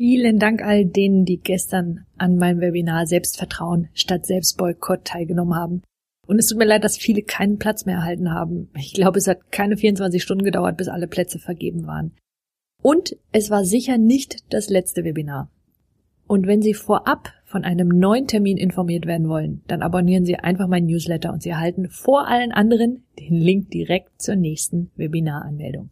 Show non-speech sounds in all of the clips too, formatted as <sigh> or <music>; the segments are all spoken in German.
Vielen Dank all denen, die gestern an meinem Webinar Selbstvertrauen statt Selbstboykott teilgenommen haben. Und es tut mir leid, dass viele keinen Platz mehr erhalten haben. Ich glaube, es hat keine 24 Stunden gedauert, bis alle Plätze vergeben waren. Und es war sicher nicht das letzte Webinar. Und wenn Sie vorab von einem neuen Termin informiert werden wollen, dann abonnieren Sie einfach meinen Newsletter und Sie erhalten vor allen anderen den Link direkt zur nächsten Webinaranmeldung.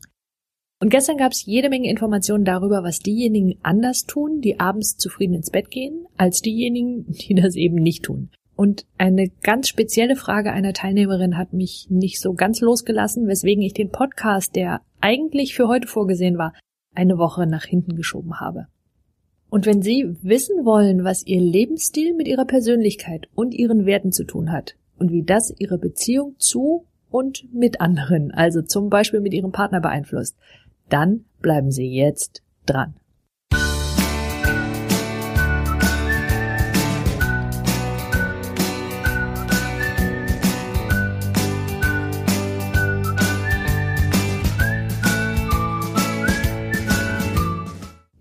Und gestern gab es jede Menge Informationen darüber, was diejenigen anders tun, die abends zufrieden ins Bett gehen, als diejenigen, die das eben nicht tun. Und eine ganz spezielle Frage einer Teilnehmerin hat mich nicht so ganz losgelassen, weswegen ich den Podcast, der eigentlich für heute vorgesehen war, eine Woche nach hinten geschoben habe. Und wenn Sie wissen wollen, was Ihr Lebensstil mit Ihrer Persönlichkeit und Ihren Werten zu tun hat und wie das Ihre Beziehung zu und mit anderen, also zum Beispiel mit Ihrem Partner beeinflusst, dann bleiben Sie jetzt dran.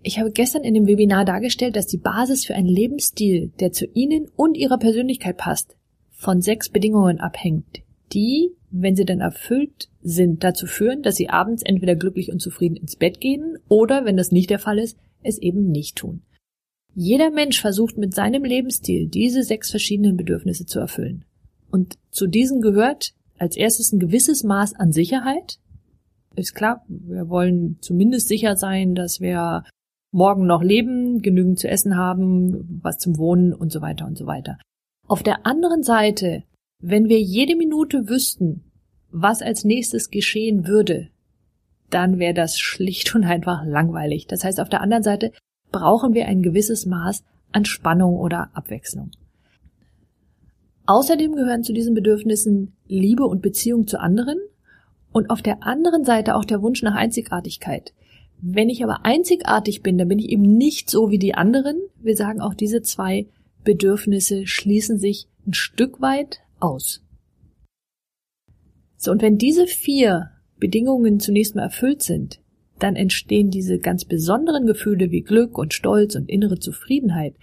Ich habe gestern in dem Webinar dargestellt, dass die Basis für einen Lebensstil, der zu Ihnen und Ihrer Persönlichkeit passt, von sechs Bedingungen abhängt, die wenn sie dann erfüllt sind, dazu führen, dass sie abends entweder glücklich und zufrieden ins Bett gehen oder, wenn das nicht der Fall ist, es eben nicht tun. Jeder Mensch versucht mit seinem Lebensstil diese sechs verschiedenen Bedürfnisse zu erfüllen. Und zu diesen gehört als erstes ein gewisses Maß an Sicherheit. Ist klar, wir wollen zumindest sicher sein, dass wir morgen noch leben, genügend zu essen haben, was zum Wohnen und so weiter und so weiter. Auf der anderen Seite wenn wir jede Minute wüssten, was als nächstes geschehen würde, dann wäre das schlicht und einfach langweilig. Das heißt, auf der anderen Seite brauchen wir ein gewisses Maß an Spannung oder Abwechslung. Außerdem gehören zu diesen Bedürfnissen Liebe und Beziehung zu anderen und auf der anderen Seite auch der Wunsch nach Einzigartigkeit. Wenn ich aber einzigartig bin, dann bin ich eben nicht so wie die anderen. Wir sagen auch, diese zwei Bedürfnisse schließen sich ein Stück weit aus. So, und wenn diese vier Bedingungen zunächst mal erfüllt sind, dann entstehen diese ganz besonderen Gefühle wie Glück und Stolz und innere Zufriedenheit,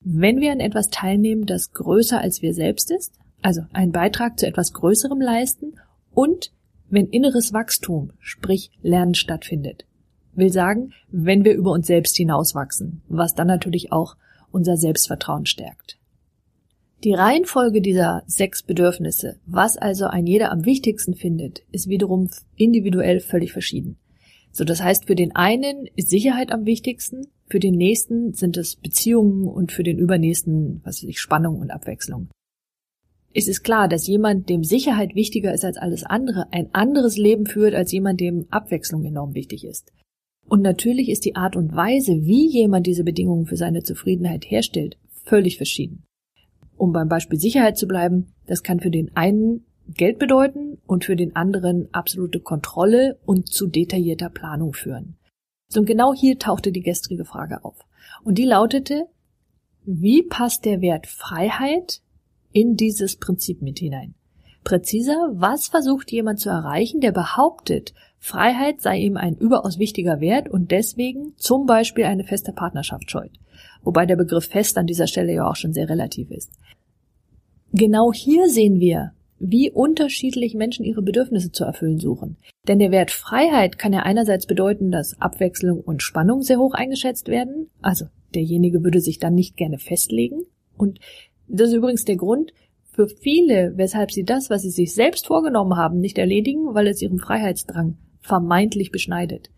wenn wir an etwas teilnehmen, das größer als wir selbst ist, also einen Beitrag zu etwas Größerem leisten und wenn inneres Wachstum, sprich Lernen stattfindet. Will sagen, wenn wir über uns selbst hinauswachsen, was dann natürlich auch unser Selbstvertrauen stärkt. Die Reihenfolge dieser sechs Bedürfnisse, was also ein jeder am wichtigsten findet, ist wiederum individuell völlig verschieden. So, das heißt, für den einen ist Sicherheit am wichtigsten, für den nächsten sind es Beziehungen und für den übernächsten, was weiß ich, Spannung und Abwechslung. Es ist klar, dass jemand, dem Sicherheit wichtiger ist als alles andere, ein anderes Leben führt als jemand, dem Abwechslung enorm wichtig ist. Und natürlich ist die Art und Weise, wie jemand diese Bedingungen für seine Zufriedenheit herstellt, völlig verschieden um beim Beispiel Sicherheit zu bleiben, das kann für den einen Geld bedeuten und für den anderen absolute Kontrolle und zu detaillierter Planung führen. So, und genau hier tauchte die gestrige Frage auf. Und die lautete, wie passt der Wert Freiheit in dieses Prinzip mit hinein? Präziser, was versucht jemand zu erreichen, der behauptet, Freiheit sei ihm ein überaus wichtiger Wert und deswegen zum Beispiel eine feste Partnerschaft scheut? Wobei der Begriff fest an dieser Stelle ja auch schon sehr relativ ist. Genau hier sehen wir, wie unterschiedlich Menschen ihre Bedürfnisse zu erfüllen suchen. Denn der Wert Freiheit kann ja einerseits bedeuten, dass Abwechslung und Spannung sehr hoch eingeschätzt werden. Also derjenige würde sich dann nicht gerne festlegen. Und das ist übrigens der Grund für viele, weshalb sie das, was sie sich selbst vorgenommen haben, nicht erledigen, weil es ihrem Freiheitsdrang vermeintlich beschneidet.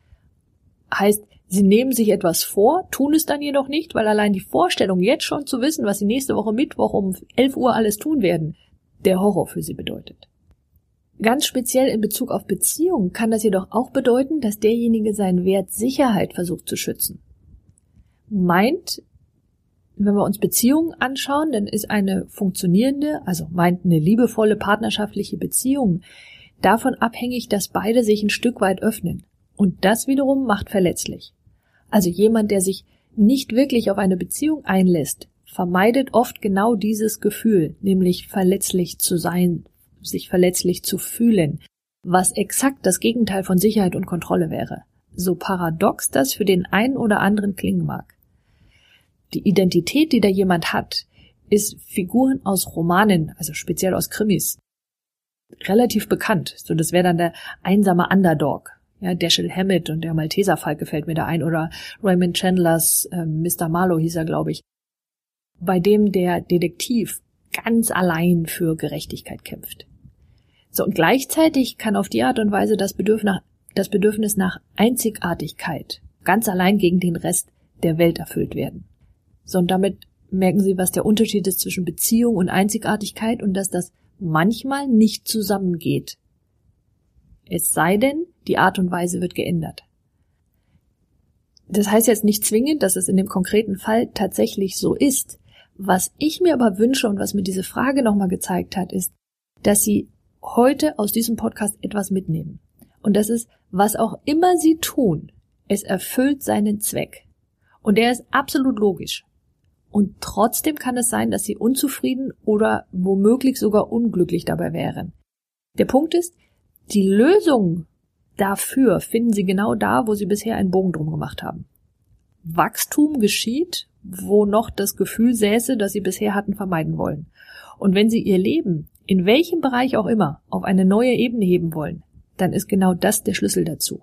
Heißt, Sie nehmen sich etwas vor, tun es dann jedoch nicht, weil allein die Vorstellung, jetzt schon zu wissen, was Sie nächste Woche Mittwoch um 11 Uhr alles tun werden, der Horror für Sie bedeutet. Ganz speziell in Bezug auf Beziehungen kann das jedoch auch bedeuten, dass derjenige seinen Wert Sicherheit versucht zu schützen. Meint, wenn wir uns Beziehungen anschauen, dann ist eine funktionierende, also meint eine liebevolle partnerschaftliche Beziehung davon abhängig, dass beide sich ein Stück weit öffnen. Und das wiederum macht verletzlich. Also jemand, der sich nicht wirklich auf eine Beziehung einlässt, vermeidet oft genau dieses Gefühl, nämlich verletzlich zu sein, sich verletzlich zu fühlen, was exakt das Gegenteil von Sicherheit und Kontrolle wäre. So paradox das für den einen oder anderen klingen mag. Die Identität, die da jemand hat, ist Figuren aus Romanen, also speziell aus Krimis, relativ bekannt. So, das wäre dann der einsame Underdog. Ja, Dashiell Hammett und der Malteserfalk gefällt mir da ein oder Raymond Chandlers äh, Mr. Marlowe hieß er, glaube ich. Bei dem der Detektiv ganz allein für Gerechtigkeit kämpft. So, und gleichzeitig kann auf die Art und Weise das Bedürfnis das Bedürfnis nach Einzigartigkeit ganz allein gegen den Rest der Welt erfüllt werden. So, und damit merken Sie, was der Unterschied ist zwischen Beziehung und Einzigartigkeit und dass das manchmal nicht zusammengeht. Es sei denn, die Art und Weise wird geändert. Das heißt jetzt nicht zwingend, dass es in dem konkreten Fall tatsächlich so ist. Was ich mir aber wünsche und was mir diese Frage nochmal gezeigt hat, ist, dass Sie heute aus diesem Podcast etwas mitnehmen. Und das ist, was auch immer Sie tun, es erfüllt seinen Zweck. Und der ist absolut logisch. Und trotzdem kann es sein, dass Sie unzufrieden oder womöglich sogar unglücklich dabei wären. Der Punkt ist, die Lösung dafür finden Sie genau da, wo Sie bisher einen Bogen drum gemacht haben. Wachstum geschieht, wo noch das Gefühl säße, das Sie bisher hatten vermeiden wollen. Und wenn Sie Ihr Leben, in welchem Bereich auch immer, auf eine neue Ebene heben wollen, dann ist genau das der Schlüssel dazu.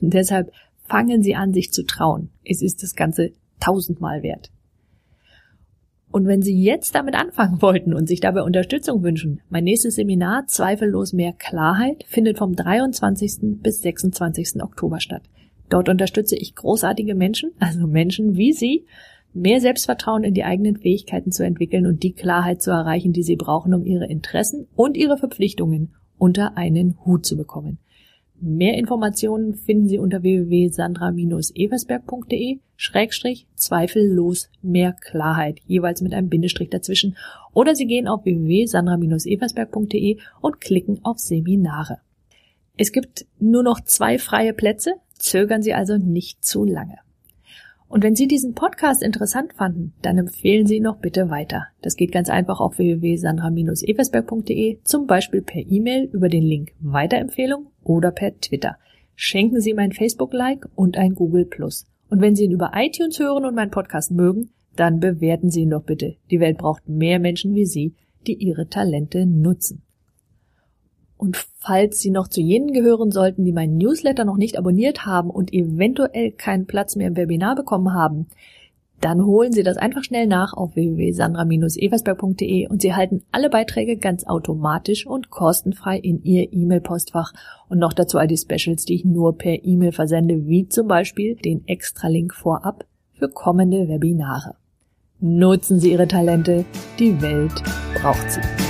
Und deshalb fangen Sie an, sich zu trauen. Es ist das Ganze tausendmal wert. Und wenn Sie jetzt damit anfangen <laughs> wollten und sich dabei Unterstützung wünschen, mein nächstes Seminar Zweifellos mehr Klarheit findet vom 23. bis 26. Oktober statt. Dort unterstütze ich großartige Menschen, also Menschen wie Sie, mehr Selbstvertrauen in die eigenen Fähigkeiten zu entwickeln und die Klarheit zu erreichen, die Sie brauchen, um Ihre Interessen und Ihre Verpflichtungen unter einen Hut zu bekommen. Mehr Informationen finden Sie unter www.sandra-eversberg.de Schrägstrich zweifellos mehr Klarheit, jeweils mit einem Bindestrich dazwischen. Oder Sie gehen auf www.sandra-eversberg.de und klicken auf Seminare. Es gibt nur noch zwei freie Plätze, zögern Sie also nicht zu lange. Und wenn Sie diesen Podcast interessant fanden, dann empfehlen Sie ihn noch bitte weiter. Das geht ganz einfach auf www.sandra-eversberg.de, zum Beispiel per E-Mail über den Link Weiterempfehlung oder per Twitter. Schenken Sie mein Facebook-Like und ein Google Plus. Und wenn Sie ihn über iTunes hören und meinen Podcast mögen, dann bewerten Sie ihn doch bitte. Die Welt braucht mehr Menschen wie Sie, die ihre Talente nutzen. Und falls Sie noch zu jenen gehören sollten, die meinen Newsletter noch nicht abonniert haben und eventuell keinen Platz mehr im Webinar bekommen haben, dann holen Sie das einfach schnell nach auf www.sandra-eversberg.de und Sie halten alle Beiträge ganz automatisch und kostenfrei in Ihr E-Mail-Postfach und noch dazu all die Specials, die ich nur per E-Mail versende, wie zum Beispiel den Extra-Link vorab für kommende Webinare. Nutzen Sie Ihre Talente, die Welt braucht sie.